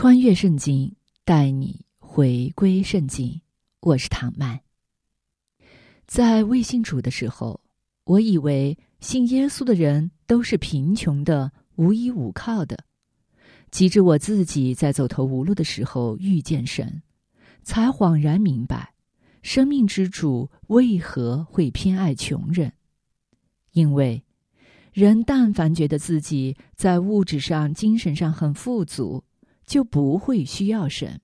穿越圣经，带你回归圣经。我是唐曼。在未信主的时候，我以为信耶稣的人都是贫穷的、无依无靠的。及至我自己在走投无路的时候遇见神，才恍然明白，生命之主为何会偏爱穷人。因为，人但凡觉得自己在物质上、精神上很富足。就不会需要神，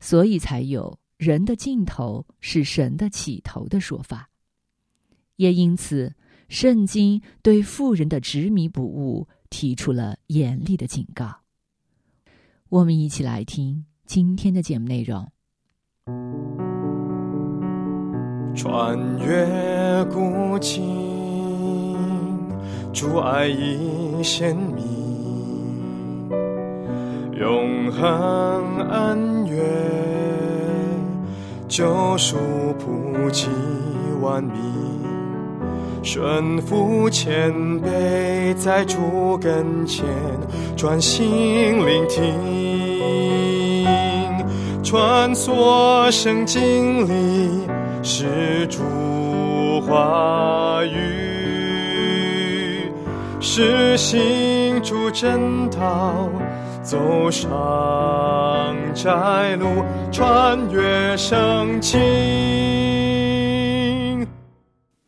所以才有“人的尽头是神的起头”的说法。也因此，圣经对富人的执迷不悟提出了严厉的警告。我们一起来听今天的节目内容：穿越古今，主爱已显明。永恒恩怨，救赎普济万民，顺服谦卑，在主跟前专心聆听，穿梭圣经里是主话语，是行主真道。走上窄路，穿越圣经。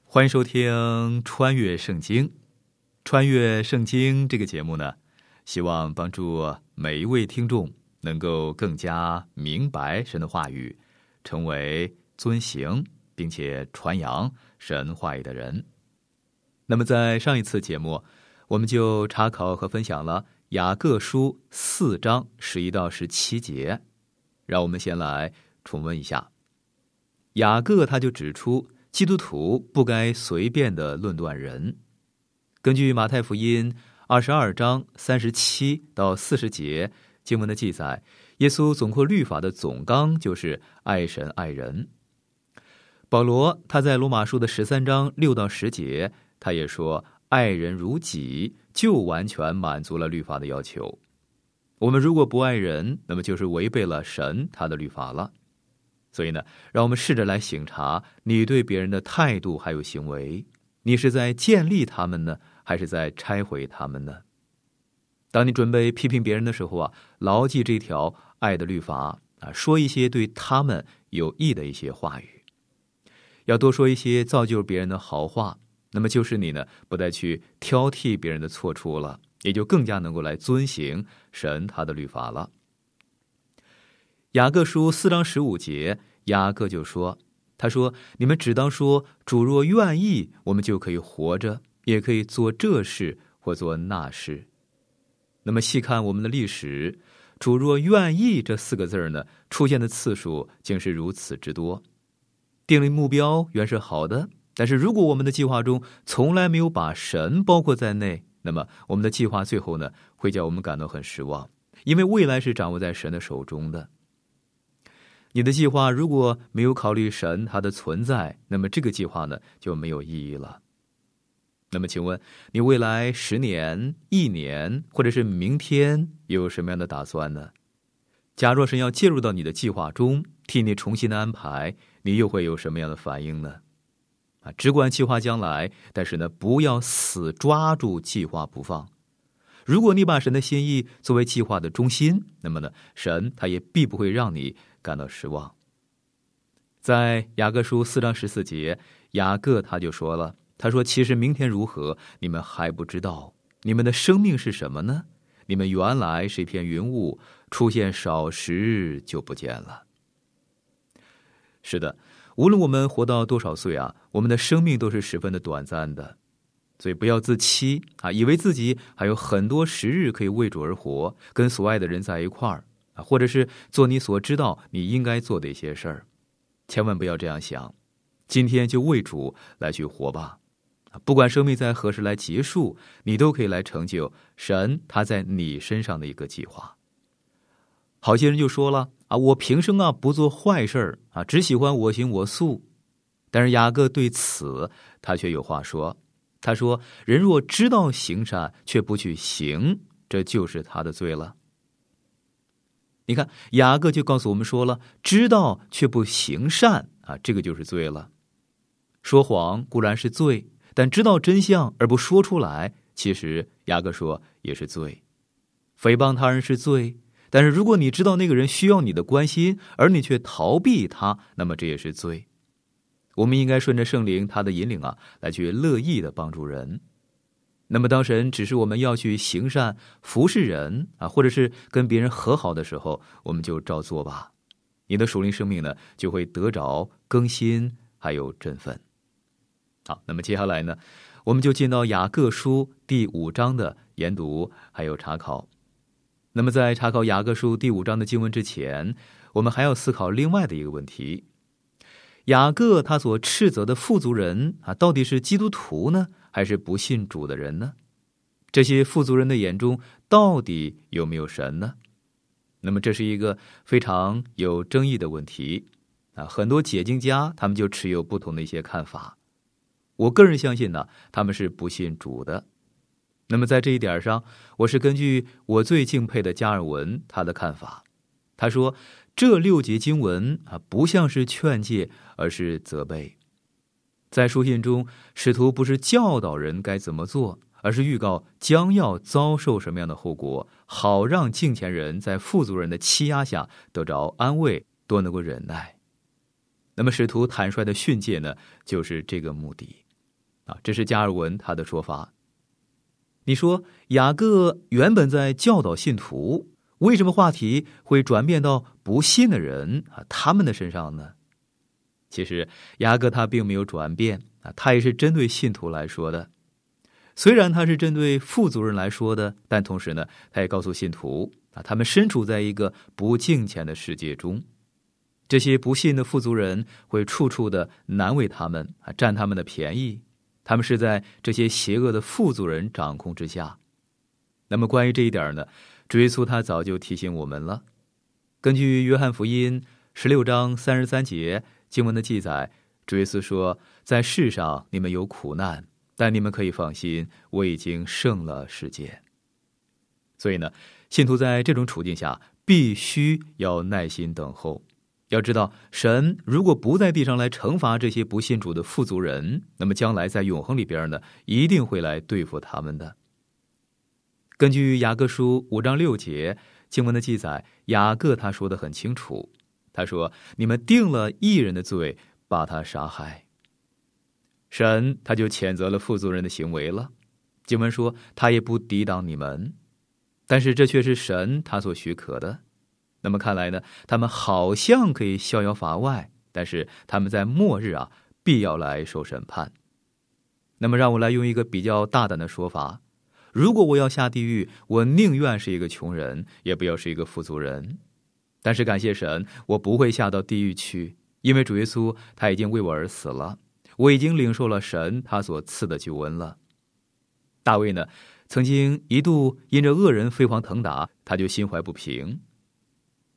欢迎收听《穿越圣经》。穿越圣经这个节目呢，希望帮助每一位听众能够更加明白神的话语，成为遵行并且传扬神话语的人。那么，在上一次节目，我们就查考和分享了。雅各书四章十一到十七节，让我们先来重温一下。雅各他就指出，基督徒不该随便的论断人。根据马太福音二十二章三十七到四十节经文的记载，耶稣总括律法的总纲就是爱神爱人。保罗他在罗马书的十三章六到十节，他也说爱人如己。就完全满足了律法的要求。我们如果不爱人，那么就是违背了神他的律法了。所以呢，让我们试着来省察你对别人的态度还有行为，你是在建立他们呢，还是在拆毁他们呢？当你准备批评别人的时候啊，牢记这条爱的律法啊，说一些对他们有益的一些话语，要多说一些造就别人的好话。那么就是你呢，不再去挑剔别人的错处了，也就更加能够来遵行神他的律法了。雅各书四章十五节，雅各就说：“他说，你们只当说，主若愿意，我们就可以活着，也可以做这事或做那事。”那么细看我们的历史，“主若愿意”这四个字呢，出现的次数竟是如此之多。定立目标原是好的。但是如果我们的计划中从来没有把神包括在内，那么我们的计划最后呢会叫我们感到很失望，因为未来是掌握在神的手中的。你的计划如果没有考虑神他的存在，那么这个计划呢就没有意义了。那么请问你未来十年、一年或者是明天有什么样的打算呢？假若神要介入到你的计划中，替你重新的安排，你又会有什么样的反应呢？啊，只管计划将来，但是呢，不要死抓住计划不放。如果你把神的心意作为计划的中心，那么呢，神他也必不会让你感到失望。在雅各书四章十四节，雅各他就说了：“他说，其实明天如何，你们还不知道。你们的生命是什么呢？你们原来是一片云雾，出现少时就不见了。”是的。无论我们活到多少岁啊，我们的生命都是十分的短暂的。所以不要自欺啊，以为自己还有很多时日可以为主而活，跟所爱的人在一块儿啊，或者是做你所知道你应该做的一些事儿，千万不要这样想。今天就为主来去活吧，不管生命在何时来结束，你都可以来成就神他在你身上的一个计划。好些人就说了啊，我平生啊不做坏事啊，只喜欢我行我素。但是雅各对此他却有话说。他说：“人若知道行善却不去行，这就是他的罪了。”你看，雅各就告诉我们说了：“知道却不行善啊，这个就是罪了。说谎固然是罪，但知道真相而不说出来，其实雅各说也是罪。诽谤他人是罪，但是如果你知道那个人需要你的关心，而你却逃避他，那么这也是罪。”我们应该顺着圣灵他的引领啊，来去乐意的帮助人。那么，当神指示我们要去行善、服侍人啊，或者是跟别人和好的时候，我们就照做吧。你的属灵生命呢，就会得着更新，还有振奋。好，那么接下来呢，我们就进到雅各书第五章的研读还有查考。那么，在查考雅各书第五章的经文之前，我们还要思考另外的一个问题。雅各他所斥责的富足人啊，到底是基督徒呢，还是不信主的人呢？这些富足人的眼中到底有没有神呢？那么这是一个非常有争议的问题啊！很多解经家他们就持有不同的一些看法。我个人相信呢，他们是不信主的。那么在这一点上，我是根据我最敬佩的加尔文他的看法，他说。这六节经文啊，不像是劝诫，而是责备。在书信中，使徒不是教导人该怎么做，而是预告将要遭受什么样的后果，好让敬虔人在富足人的欺压下得着安慰，多能够忍耐。那么，使徒坦率的训诫呢，就是这个目的。啊，这是加尔文他的说法。你说雅各原本在教导信徒。为什么话题会转变到不信的人啊他们的身上呢？其实雅各他并没有转变啊，他也是针对信徒来说的。虽然他是针对富足人来说的，但同时呢，他也告诉信徒啊，他们身处在一个不敬虔的世界中，这些不信的富足人会处处的难为他们啊，占他们的便宜。他们是在这些邪恶的富足人掌控之下。那么关于这一点呢？主耶稣他早就提醒我们了。根据约翰福音十六章三十三节经文的记载，主耶稣说：“在世上你们有苦难，但你们可以放心，我已经胜了世界。”所以呢，信徒在这种处境下必须要耐心等候。要知道，神如果不在地上来惩罚这些不信主的富足人，那么将来在永恒里边呢，一定会来对付他们的。根据雅各书五章六节经文的记载，雅各他说的很清楚，他说：“你们定了异人的罪，把他杀害。”神他就谴责了富足人的行为了。经文说他也不抵挡你们，但是这却是神他所许可的。那么看来呢，他们好像可以逍遥法外，但是他们在末日啊，必要来受审判。那么让我来用一个比较大胆的说法。如果我要下地狱，我宁愿是一个穷人，也不要是一个富足人。但是感谢神，我不会下到地狱去，因为主耶稣他已经为我而死了，我已经领受了神他所赐的救恩了。大卫呢，曾经一度因着恶人飞黄腾达，他就心怀不平。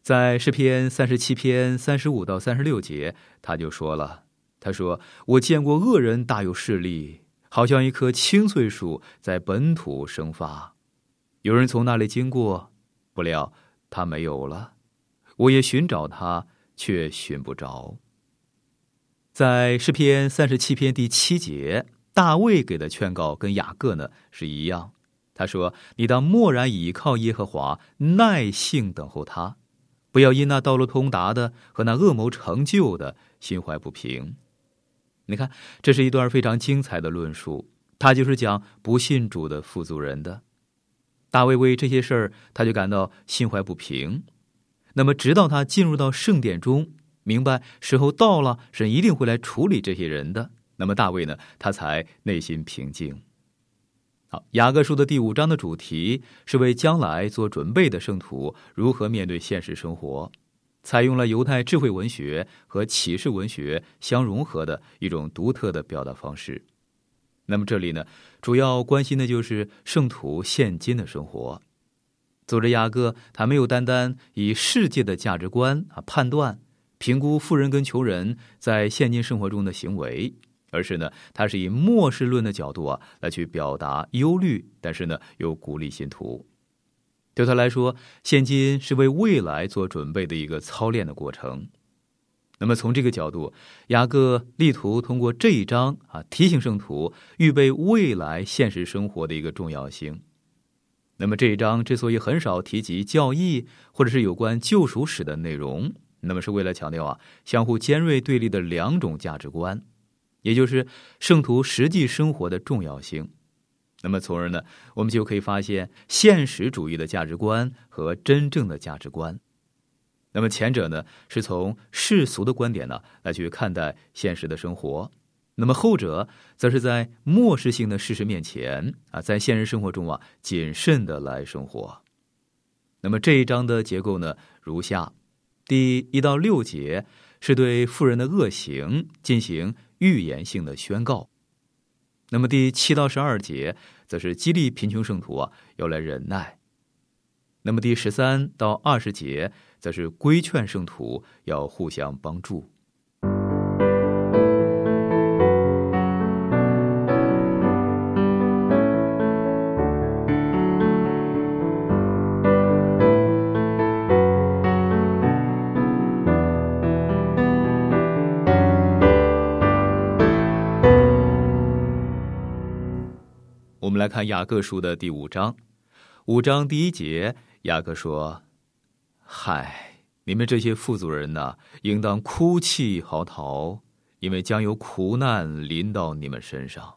在诗篇三十七篇三十五到三十六节，他就说了：“他说我见过恶人大有势力。”好像一棵青翠树在本土生发，有人从那里经过，不料他没有了。我也寻找他，却寻不着。在诗篇三十七篇第七节，大卫给的劝告跟雅各呢是一样。他说：“你当默然倚靠耶和华，耐性等候他，不要因那道路通达的和那恶谋成就的心怀不平。”你看，这是一段非常精彩的论述。他就是讲不信主的富足人的大卫为这些事儿，他就感到心怀不平。那么，直到他进入到圣殿中，明白时候到了，神一定会来处理这些人的。那么，大卫呢，他才内心平静。好，雅各书的第五章的主题是为将来做准备的圣徒如何面对现实生活，采用了犹太智慧文学和启示文学相融合的一种独特的表达方式。那么这里呢，主要关心的就是圣徒现今的生活。作者雅各他没有单单以世界的价值观啊判断、评估富人跟穷人在现今生活中的行为。而是呢，他是以末世论的角度啊来去表达忧虑，但是呢又鼓励信徒。对他来说，现今是为未来做准备的一个操练的过程。那么从这个角度，雅各力图通过这一章啊提醒圣徒预备未来现实生活的一个重要性。那么这一章之所以很少提及教义或者是有关救赎史的内容，那么是为了强调啊相互尖锐对立的两种价值观。也就是圣徒实际生活的重要性，那么从而呢，我们就可以发现现实主义的价值观和真正的价值观。那么前者呢，是从世俗的观点呢来去看待现实的生活；那么后者，则是在漠视性的事实面前啊，在现实生活中啊，谨慎的来生活。那么这一章的结构呢，如下：第一到六节是对富人的恶行进行。预言性的宣告。那么第七到十二节，则是激励贫穷圣徒啊要来忍耐。那么第十三到二十节，则是规劝圣徒要互相帮助。我们来看雅各书的第五章，五章第一节，雅各说：“嗨，你们这些富足人呐，应当哭泣嚎啕，因为将有苦难临到你们身上。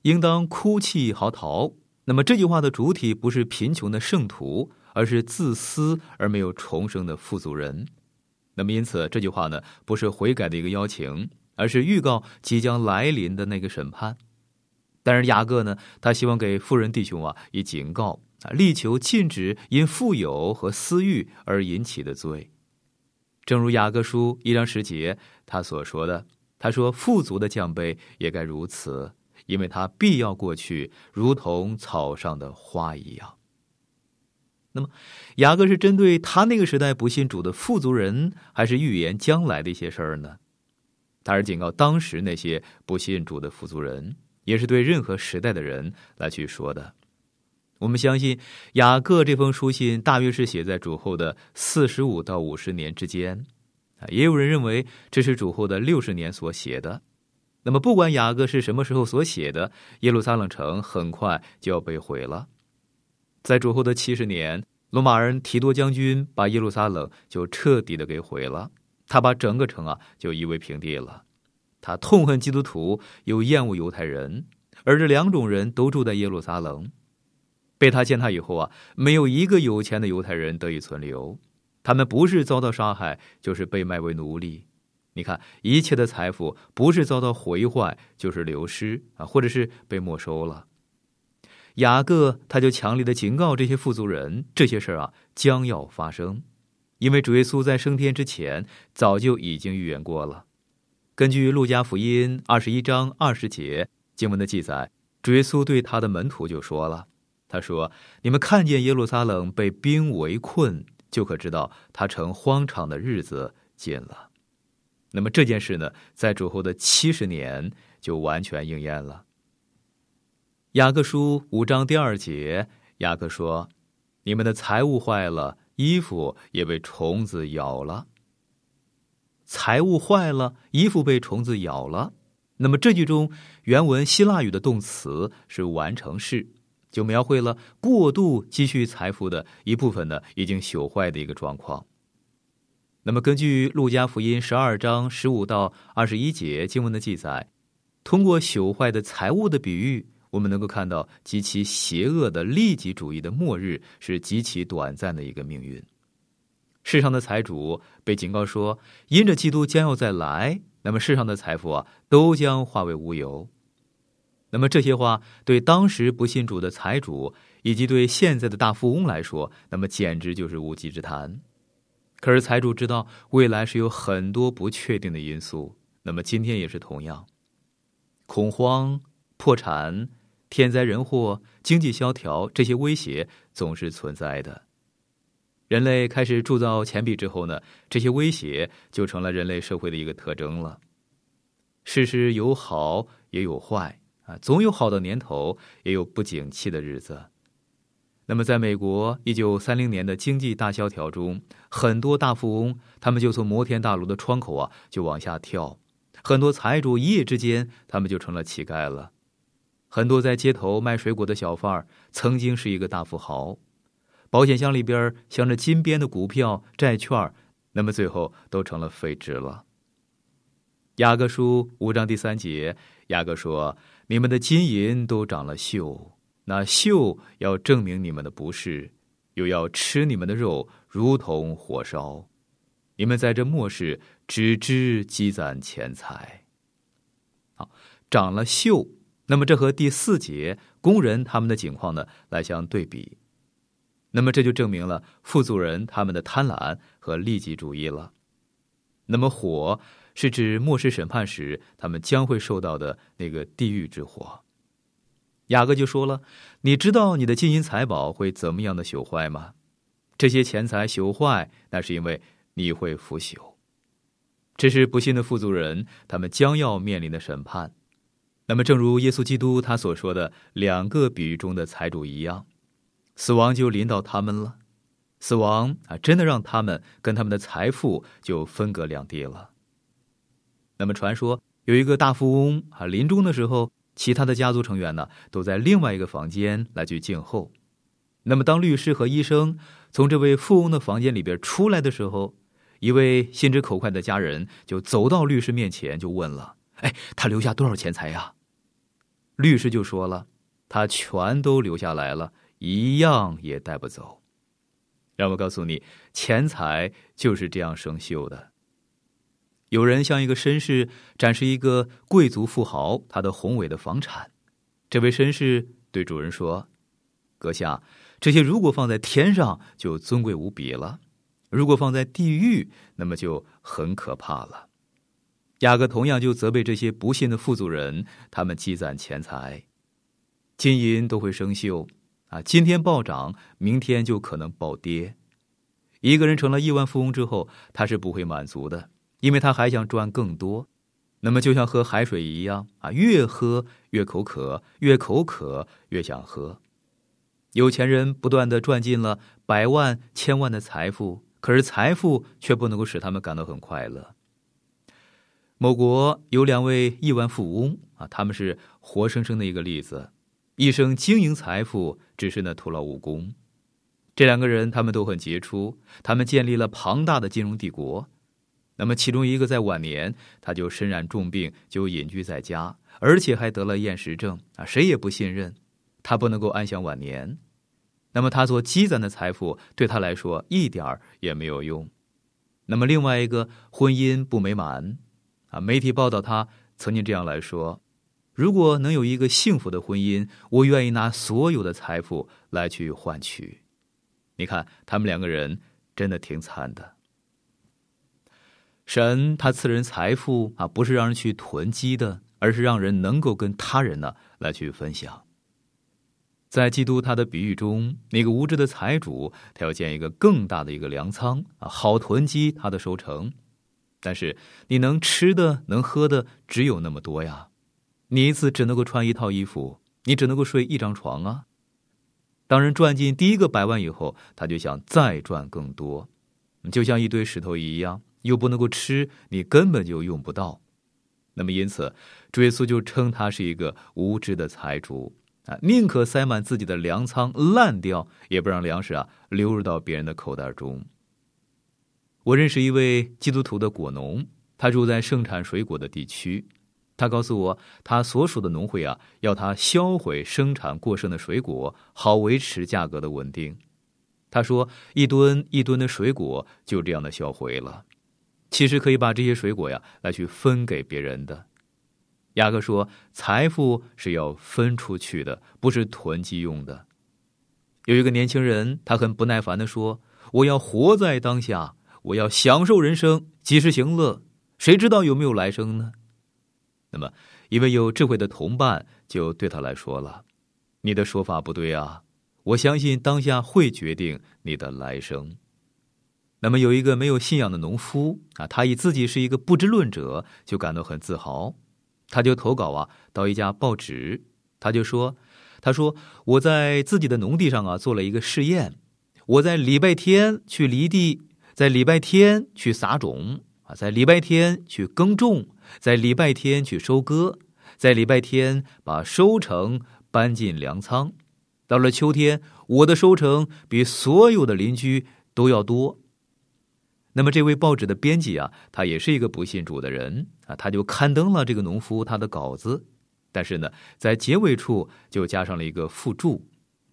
应当哭泣嚎啕。那么这句话的主体不是贫穷的圣徒，而是自私而没有重生的富足人。那么因此这句话呢，不是悔改的一个邀请，而是预告即将来临的那个审判。”但是雅各呢，他希望给富人弟兄啊以警告啊，力求禁止因富有和私欲而引起的罪。正如雅各书一章十节他所说的，他说：“富足的奖杯也该如此，因为他必要过去，如同草上的花一样。”那么，雅各是针对他那个时代不信主的富足人，还是预言将来的一些事儿呢？他是警告当时那些不信主的富足人。也是对任何时代的人来去说的。我们相信雅各这封书信大约是写在主后的四十五到五十年之间，啊，也有人认为这是主后的六十年所写的。那么，不管雅各是什么时候所写的，耶路撒冷城很快就要被毁了。在主后的七十年，罗马人提多将军把耶路撒冷就彻底的给毁了，他把整个城啊就夷为平地了。他痛恨基督徒，又厌恶犹太人，而这两种人都住在耶路撒冷。被他践踏以后啊，没有一个有钱的犹太人得以存留，他们不是遭到杀害，就是被卖为奴隶。你看，一切的财富不是遭到毁坏，就是流失啊，或者是被没收了。雅各他就强烈的警告这些富足人，这些事儿啊将要发生，因为主耶稣在升天之前早就已经预言过了。根据《路加福音》二十一章二十节经文的记载，主耶稣对他的门徒就说了：“他说，你们看见耶路撒冷被兵围困，就可知道他成荒场的日子近了。那么这件事呢，在主后的七十年就完全应验了。”雅各书五章第二节，雅各说：“你们的财物坏了，衣服也被虫子咬了。”财物坏了，衣服被虫子咬了。那么这句中原文希腊语的动词是完成式，就描绘了过度积蓄财富的一部分呢已经朽坏的一个状况。那么根据路加福音十二章十五到二十一节经文的记载，通过朽坏的财物的比喻，我们能够看到极其邪恶的利己主义的末日是极其短暂的一个命运。世上的财主被警告说，因着基督将要再来，那么世上的财富啊，都将化为乌有。那么这些话对当时不信主的财主，以及对现在的大富翁来说，那么简直就是无稽之谈。可是财主知道未来是有很多不确定的因素，那么今天也是同样，恐慌、破产、天灾人祸、经济萧条这些威胁总是存在的。人类开始铸造钱币之后呢，这些威胁就成了人类社会的一个特征了。事实有好也有坏啊，总有好的年头，也有不景气的日子。那么，在美国一九三零年的经济大萧条中，很多大富翁他们就从摩天大楼的窗口啊就往下跳，很多财主一夜之间他们就成了乞丐了，很多在街头卖水果的小贩曾经是一个大富豪。保险箱里边镶着金边的股票、债券，那么最后都成了废纸了。雅各书五章第三节，雅各说：“你们的金银都长了锈，那锈要证明你们的不是，又要吃你们的肉，如同火烧。你们在这末世只知积攒钱财。”好，长了锈，那么这和第四节工人他们的境况呢来相对比。那么这就证明了富足人他们的贪婪和利己主义了。那么火是指末世审判时他们将会受到的那个地狱之火。雅各就说了：“你知道你的金银财宝会怎么样的朽坏吗？这些钱财朽坏，那是因为你会腐朽。这是不幸的富足人他们将要面临的审判。那么，正如耶稣基督他所说的两个比喻中的财主一样。”死亡就临到他们了，死亡啊，真的让他们跟他们的财富就分隔两地了。那么，传说有一个大富翁啊，临终的时候，其他的家族成员呢，都在另外一个房间来去静候。那么，当律师和医生从这位富翁的房间里边出来的时候，一位心直口快的家人就走到律师面前，就问了：“哎，他留下多少钱财呀？”律师就说了：“他全都留下来了。”一样也带不走。让我告诉你，钱财就是这样生锈的。有人向一个绅士展示一个贵族富豪他的宏伟的房产，这位绅士对主人说：“阁下，这些如果放在天上就尊贵无比了，如果放在地狱，那么就很可怕了。”雅各同样就责备这些不幸的富足人，他们积攒钱财，金银都会生锈。啊，今天暴涨，明天就可能暴跌。一个人成了亿万富翁之后，他是不会满足的，因为他还想赚更多。那么就像喝海水一样啊，越喝越口渴，越口渴越想喝。有钱人不断的赚进了百万、千万的财富，可是财富却不能够使他们感到很快乐。某国有两位亿万富翁啊，他们是活生生的一个例子。一生经营财富，只是那徒劳无功。这两个人，他们都很杰出，他们建立了庞大的金融帝国。那么，其中一个在晚年，他就身染重病，就隐居在家，而且还得了厌食症啊，谁也不信任，他不能够安享晚年。那么，他所积攒的财富对他来说一点儿也没有用。那么，另外一个婚姻不美满啊，媒体报道他曾经这样来说。如果能有一个幸福的婚姻，我愿意拿所有的财富来去换取。你看，他们两个人真的挺惨的。神他赐人财富啊，不是让人去囤积的，而是让人能够跟他人呢来去分享。在基督他的比喻中，那个无知的财主，他要建一个更大的一个粮仓啊，好囤积他的收成。但是你能吃的、能喝的，只有那么多呀。你一次只能够穿一套衣服，你只能够睡一张床啊！当人赚进第一个百万以后，他就想再赚更多，就像一堆石头一样，又不能够吃，你根本就用不到。那么，因此，主耶稣就称他是一个无知的财主啊，宁可塞满自己的粮仓烂掉，也不让粮食啊流入到别人的口袋中。我认识一位基督徒的果农，他住在盛产水果的地区。他告诉我，他所属的农会啊，要他销毁生产过剩的水果，好维持价格的稳定。他说，一吨一吨的水果就这样的销毁了。其实可以把这些水果呀，来去分给别人的。雅各说：“财富是要分出去的，不是囤积用的。”有一个年轻人，他很不耐烦的说：“我要活在当下，我要享受人生，及时行乐。谁知道有没有来生呢？”那么，一位有智慧的同伴就对他来说了：“你的说法不对啊！我相信当下会决定你的来生。”那么，有一个没有信仰的农夫啊，他以自己是一个不知论者，就感到很自豪。他就投稿啊，到一家报纸，他就说：“他说我在自己的农地上啊做了一个试验，我在礼拜天去犁地，在礼拜天去撒种啊，在礼拜天去耕种，在礼拜天去收割，在礼拜天把收成搬进粮仓。到了秋天，我的收成比所有的邻居都要多。”那么，这位报纸的编辑啊，他也是一个不信主的人啊，他就刊登了这个农夫他的稿子，但是呢，在结尾处就加上了一个附注，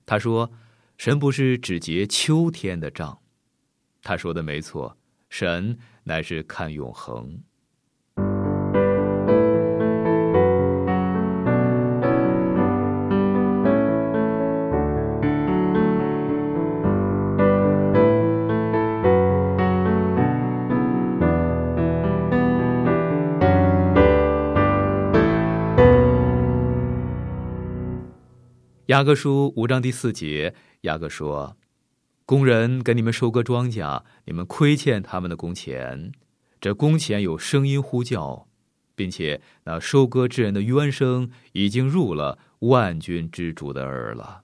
他说：“神不是只结秋天的账。”他说的没错，神乃是看永恒。雅各书五章第四节，雅各说：“工人给你们收割庄稼，你们亏欠他们的工钱。这工钱有声音呼叫，并且那收割之人的冤声已经入了万军之主的耳了。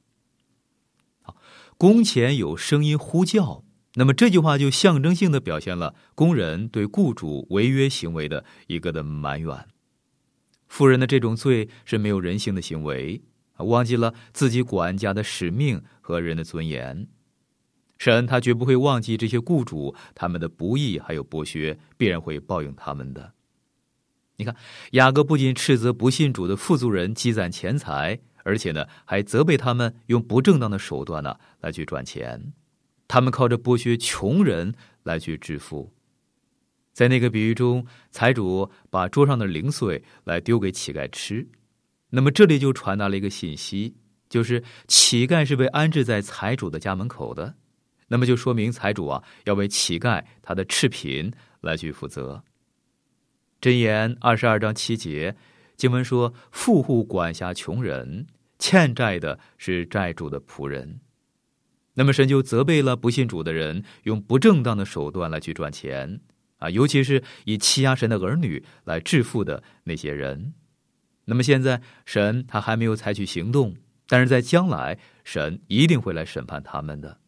工钱有声音呼叫，那么这句话就象征性的表现了工人对雇主违约行为的一个的埋怨。富人的这种罪是没有人性的行为。”忘记了自己管家的使命和人的尊严，神他绝不会忘记这些雇主他们的不义还有剥削，必然会报应他们的。你看，雅各不仅斥责不信主的富足人积攒钱财，而且呢，还责备他们用不正当的手段呢来去赚钱，他们靠着剥削穷人来去致富。在那个比喻中，财主把桌上的零碎来丢给乞丐吃。那么这里就传达了一个信息，就是乞丐是被安置在财主的家门口的，那么就说明财主啊要为乞丐他的赤贫来去负责。箴言二十二章七节经文说：“富户管辖穷人，欠债的是债主的仆人。”那么神就责备了不信主的人用不正当的手段来去赚钱啊，尤其是以欺压神的儿女来致富的那些人。那么现在，神他还没有采取行动，但是在将来，神一定会来审判他们的。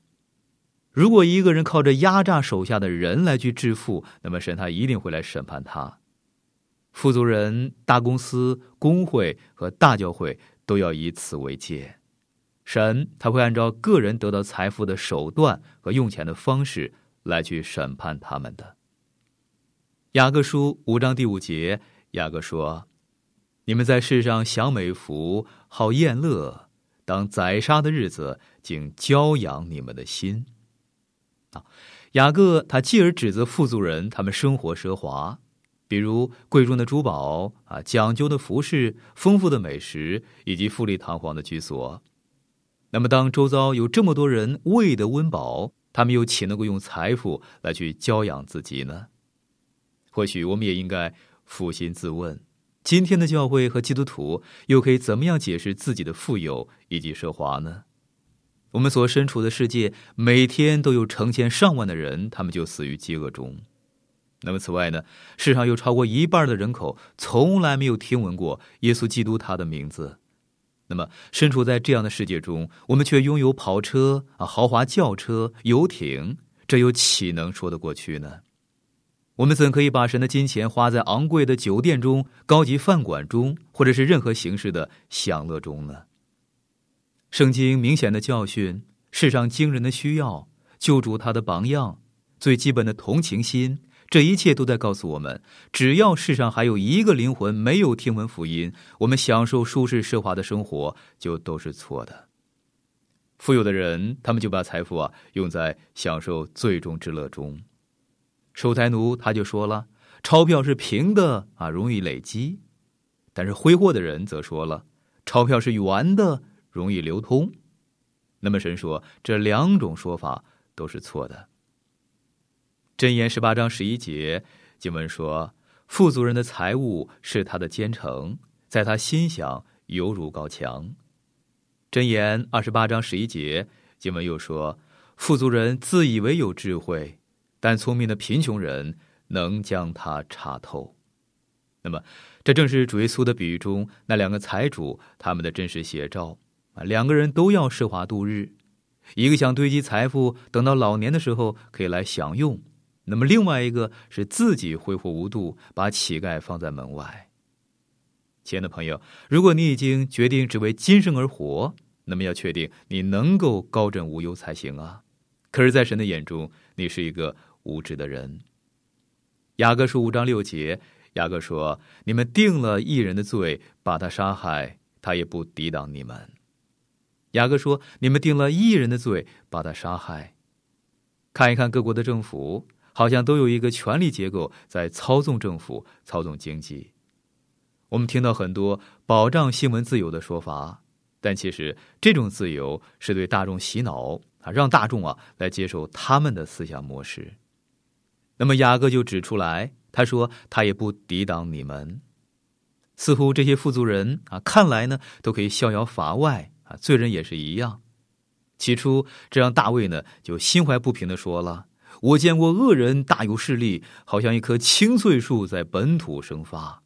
如果一个人靠着压榨手下的人来去致富，那么神他一定会来审判他。富足人、大公司、工会和大教会都要以此为戒。神他会按照个人得到财富的手段和用钱的方式来去审判他们的。雅各书五章第五节，雅各说。你们在世上享美福，好宴乐，当宰杀的日子，竟骄养你们的心。啊，雅各他继而指责富足人，他们生活奢华，比如贵重的珠宝啊，讲究的服饰，丰富的美食，以及富丽堂皇的居所。那么，当周遭有这么多人喂得温饱，他们又岂能够用财富来去教养自己呢？或许我们也应该负心自问。今天的教会和基督徒又可以怎么样解释自己的富有以及奢华呢？我们所身处的世界，每天都有成千上万的人，他们就死于饥饿中。那么，此外呢，世上有超过一半的人口从来没有听闻过耶稣基督他的名字。那么，身处在这样的世界中，我们却拥有跑车啊、豪华轿车、游艇，这又岂能说得过去呢？我们怎可以把神的金钱花在昂贵的酒店中、高级饭馆中，或者是任何形式的享乐中呢？圣经明显的教训，世上惊人的需要，救主他的榜样，最基本的同情心，这一切都在告诉我们：只要世上还有一个灵魂没有听闻福音，我们享受舒适奢华的生活就都是错的。富有的人，他们就把财富啊用在享受最终之乐中。守财奴他就说了：“钞票是平的啊，容易累积。但是挥霍的人则说了，钞票是圆的，容易流通。那么神说，这两种说法都是错的。箴言十八章十一节经文说：“富足人的财物是他的坚城，在他心想犹如高墙。”箴言二十八章十一节经文又说：“富足人自以为有智慧，但聪明的贫穷人能将它查透。”那么，这正是主耶稣的比喻中那两个财主他们的真实写照。啊，两个人都要奢华度日，一个想堆积财富，等到老年的时候可以来享用；那么另外一个是自己挥霍无度，把乞丐放在门外。亲爱的朋友，如果你已经决定只为今生而活，那么要确定你能够高枕无忧才行啊。可是，在神的眼中，你是一个无知的人。雅各书五章六节，雅各说：“你们定了一人的罪，把他杀害，他也不抵挡你们。”雅各说：“你们定了一人的罪，把他杀害。看一看各国的政府，好像都有一个权力结构在操纵政府、操纵经济。我们听到很多保障新闻自由的说法，但其实这种自由是对大众洗脑啊，让大众啊来接受他们的思想模式。那么雅各就指出来，他说他也不抵挡你们。似乎这些富足人啊，看来呢都可以逍遥法外啊。”罪人也是一样。起初，这让大卫呢就心怀不平的说了：“我见过恶人大有势力，好像一棵青翠树在本土生发。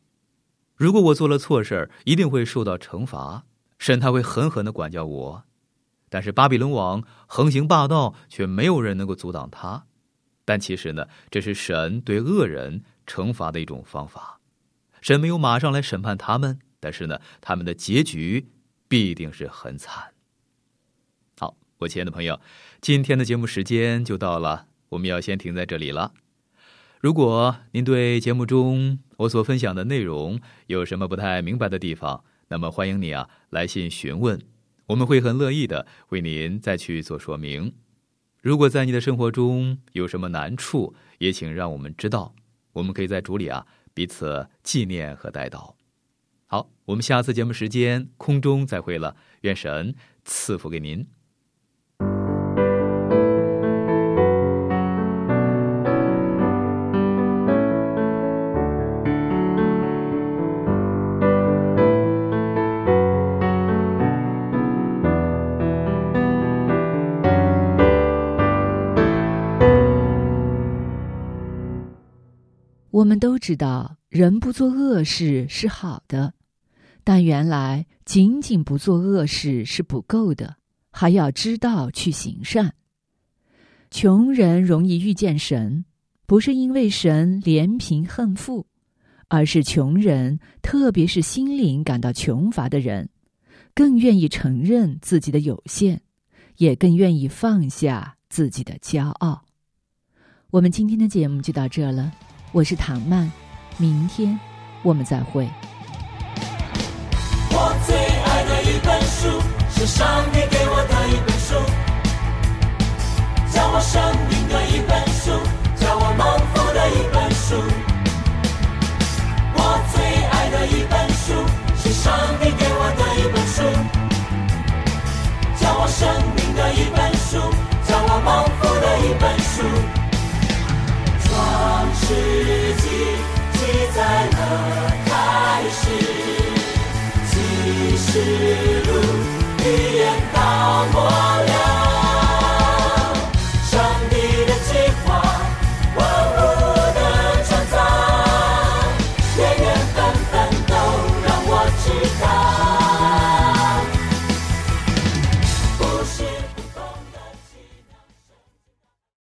如果我做了错事一定会受到惩罚，神他会狠狠的管教我。但是巴比伦王横行霸道，却没有人能够阻挡他。但其实呢，这是神对恶人惩罚的一种方法。神没有马上来审判他们，但是呢，他们的结局。”必定是很惨。好，我亲爱的朋友，今天的节目时间就到了，我们要先停在这里了。如果您对节目中我所分享的内容有什么不太明白的地方，那么欢迎你啊来信询问，我们会很乐意的为您再去做说明。如果在你的生活中有什么难处，也请让我们知道，我们可以在主里啊彼此纪念和带祷。好，我们下次节目时间空中再会了，愿神赐福给您。都知道，人不做恶事是好的。但原来仅仅不做恶事是不够的，还要知道去行善。穷人容易遇见神，不是因为神怜贫恨富，而是穷人，特别是心灵感到穷乏的人，更愿意承认自己的有限，也更愿意放下自己的骄傲。我们今天的节目就到这了，我是唐曼，明天我们再会。我最爱的一本书，是上帝给我的一本书，教我生命的一本书，教我蒙福的一本书。我最爱的一本书，是上帝给我的一本书，教我生命的一本书，教我蒙福的一本书。世纪起在了开始，七十路预言到末。